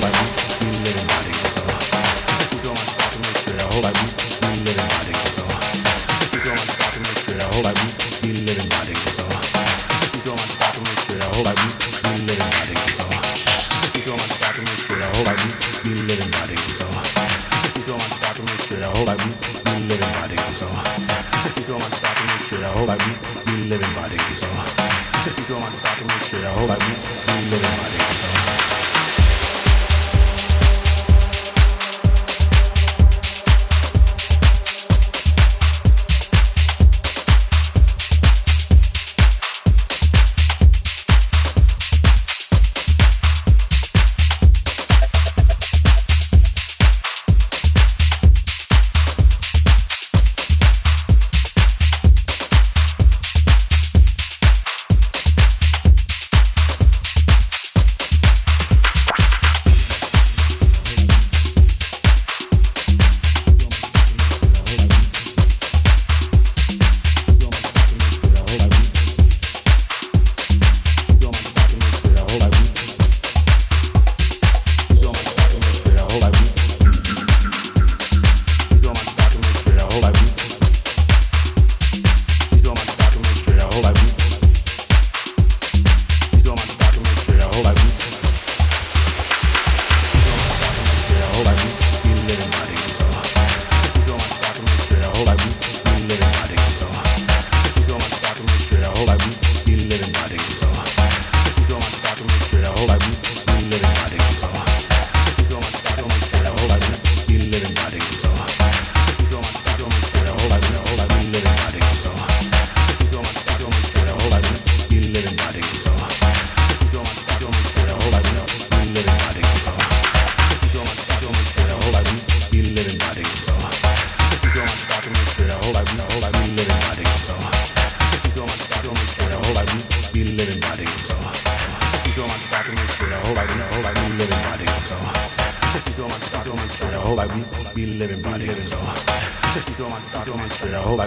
b y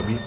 Habib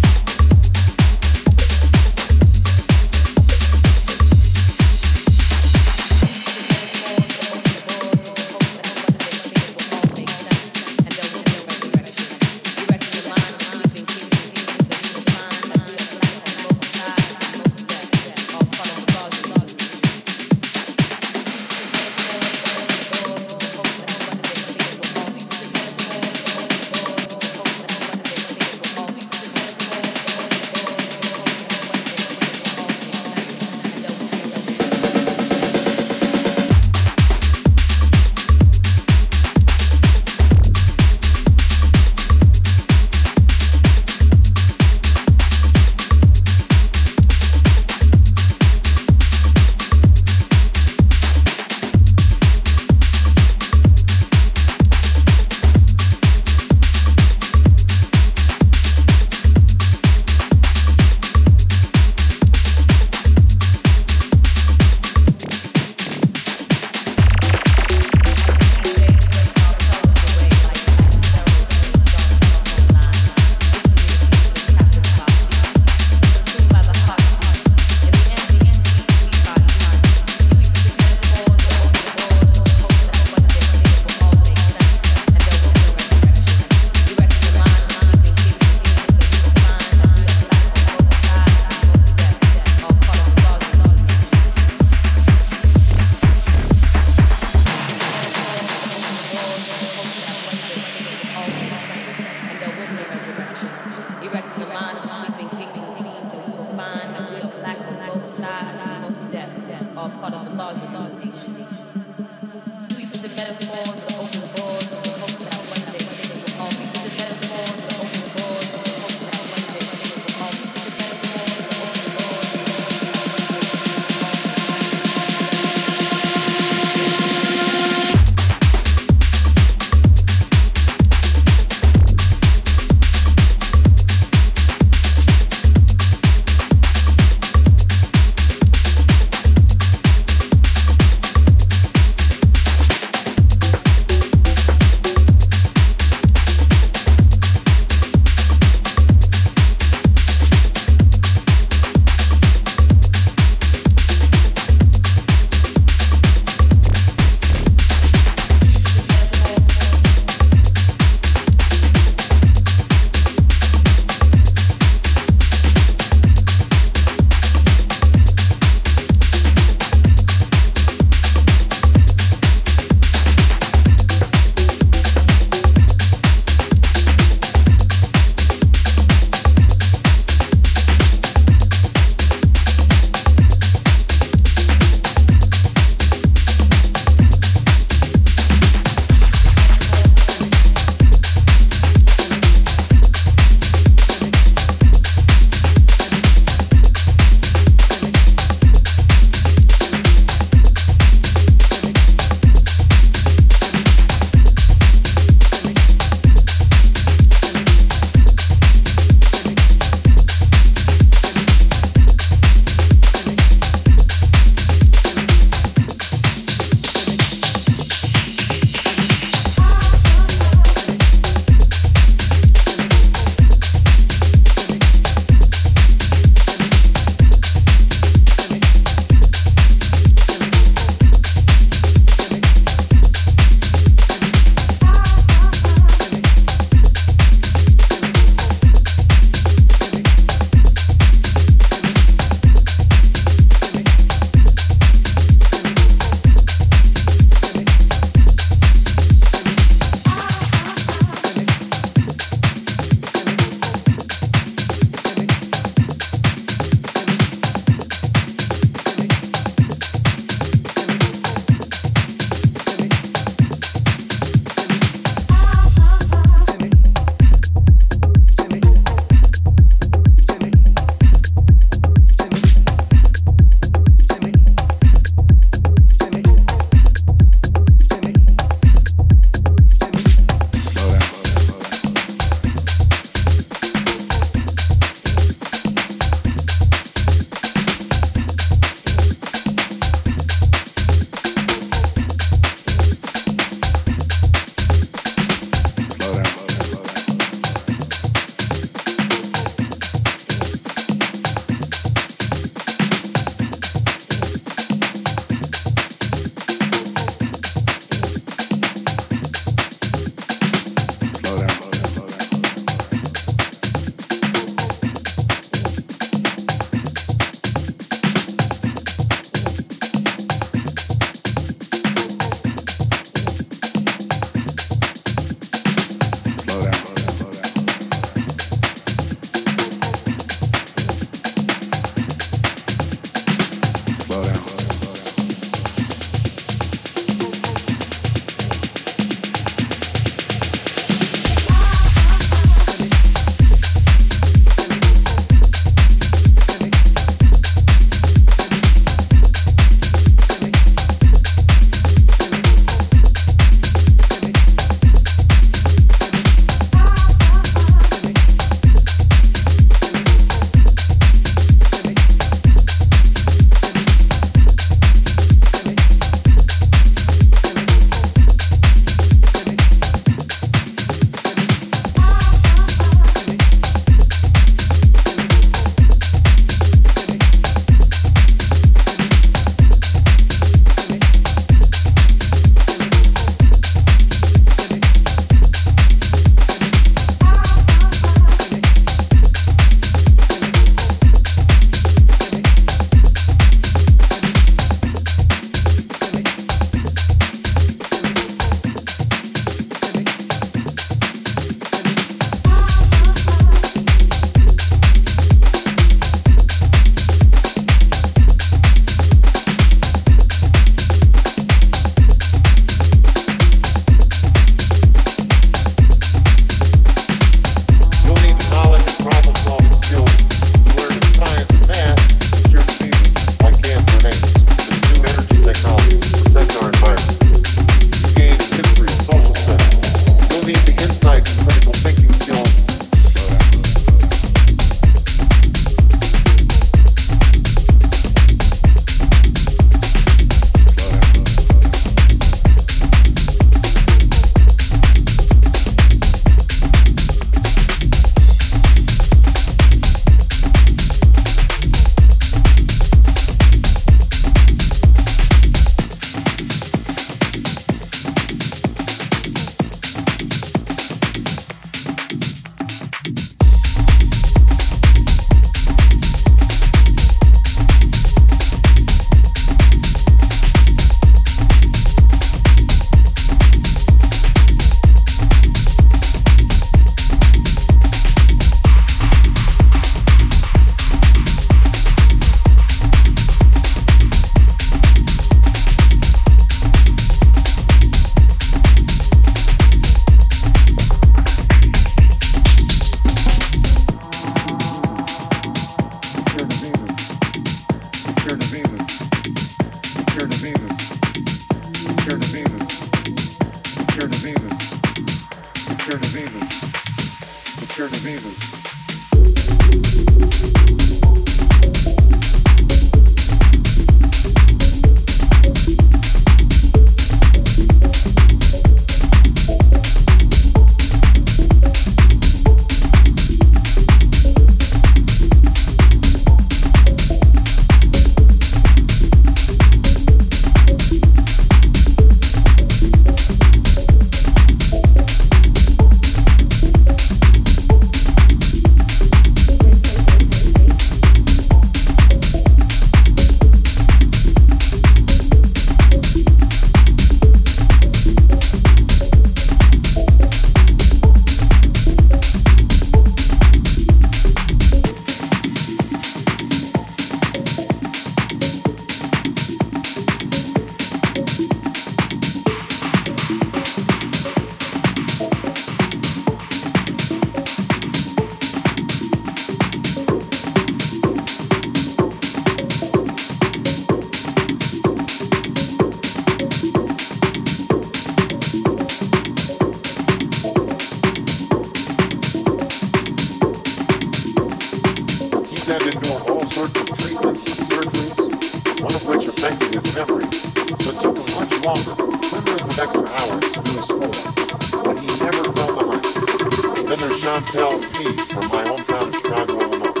Chantel Steve from my hometown of Chicago, Illinois.